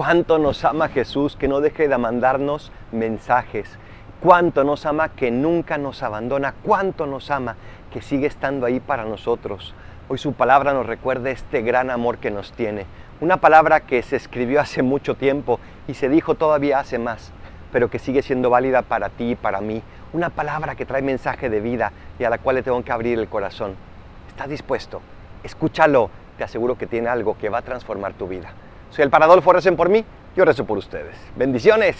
cuánto nos ama Jesús, que no deje de mandarnos mensajes, cuánto nos ama, que nunca nos abandona, cuánto nos ama, que sigue estando ahí para nosotros. Hoy su palabra nos recuerda este gran amor que nos tiene. Una palabra que se escribió hace mucho tiempo y se dijo todavía hace más, pero que sigue siendo válida para ti y para mí. Una palabra que trae mensaje de vida y a la cual le tengo que abrir el corazón. ¿Estás dispuesto? Escúchalo. Te aseguro que tiene algo que va a transformar tu vida. Soy el Paradolfo, recen por mí, yo rezo por ustedes. Bendiciones.